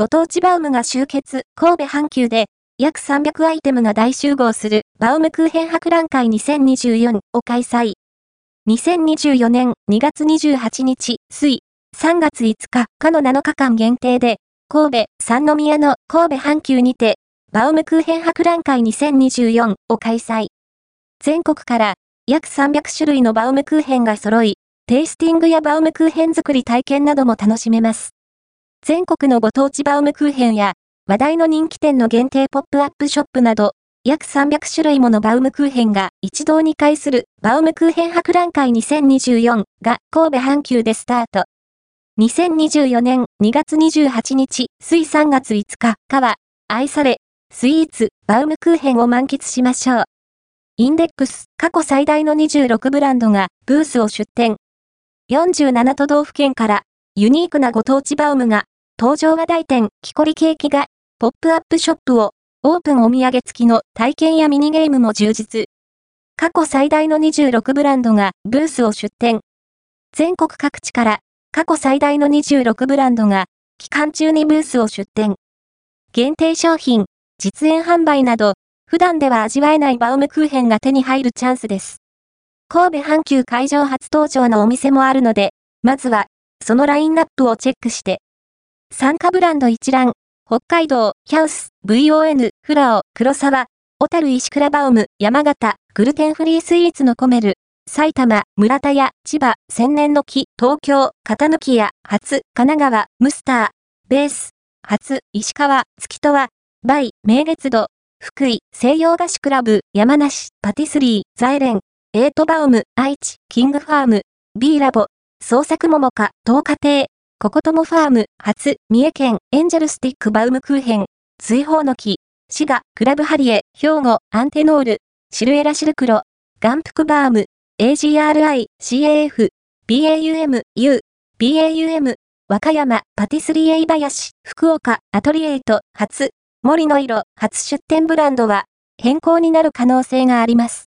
ご当地バウムが集結、神戸阪急で、約300アイテムが大集合する、バウムクーヘン博覧会2024を開催。2024年2月28日、水、3月5日、かの7日間限定で、神戸、三宮の神戸阪急にて、バウムクーヘン博覧会2024を開催。全国から約300種類のバウムクーヘンが揃い、テイスティングやバウムクーヘン作り体験なども楽しめます。全国のご当地バウムクーヘンや話題の人気店の限定ポップアップショップなど、約300種類ものバウムクーヘンが一堂に会するバウムクーヘン博覧会2024が神戸阪急でスタート。2024年2月28日、水3月5日かは、愛され、スイーツ、バウムクーヘンを満喫しましょう。インデックス、過去最大の26ブランドがブースを出展。47都道府県からユニークなご当地バウムが登場話題店、木こりケーキがポップアップショップをオープンお土産付きの体験やミニゲームも充実。過去最大の26ブランドがブースを出展。全国各地から過去最大の26ブランドが期間中にブースを出展。限定商品、実演販売など、普段では味わえないバウムクーヘンが手に入るチャンスです。神戸阪急会場初登場のお店もあるので、まずは、そのラインナップをチェックして。参加ブランド一覧、北海道、キャウス、VON、フラオ、黒沢、小樽石倉バウム、山形、グルテンフリースイーツのコメル、埼玉、村田屋、千葉、千年の木、東京、片抜屋、初、神奈川、ムスター、ベース、初、石川、月とは、バイ、名月度、福井、西洋菓子クラブ、山梨、パティスリー、ザイレン、エートバウム、愛知、キングファーム、B ラボ、創作桃花、東華亭、ココトモファーム、初、三重県、エンジェルスティックバウムクーヘン、追放の木、滋賀、クラブハリエ、兵庫、アンテノール、シルエラシルクロ、眼福バーム、AGRI、CAF、BAUM、U、BAUM、和歌山、パティスリーエイバヤシ、福岡、アトリエイト、初、森の色、初出店ブランドは、変更になる可能性があります。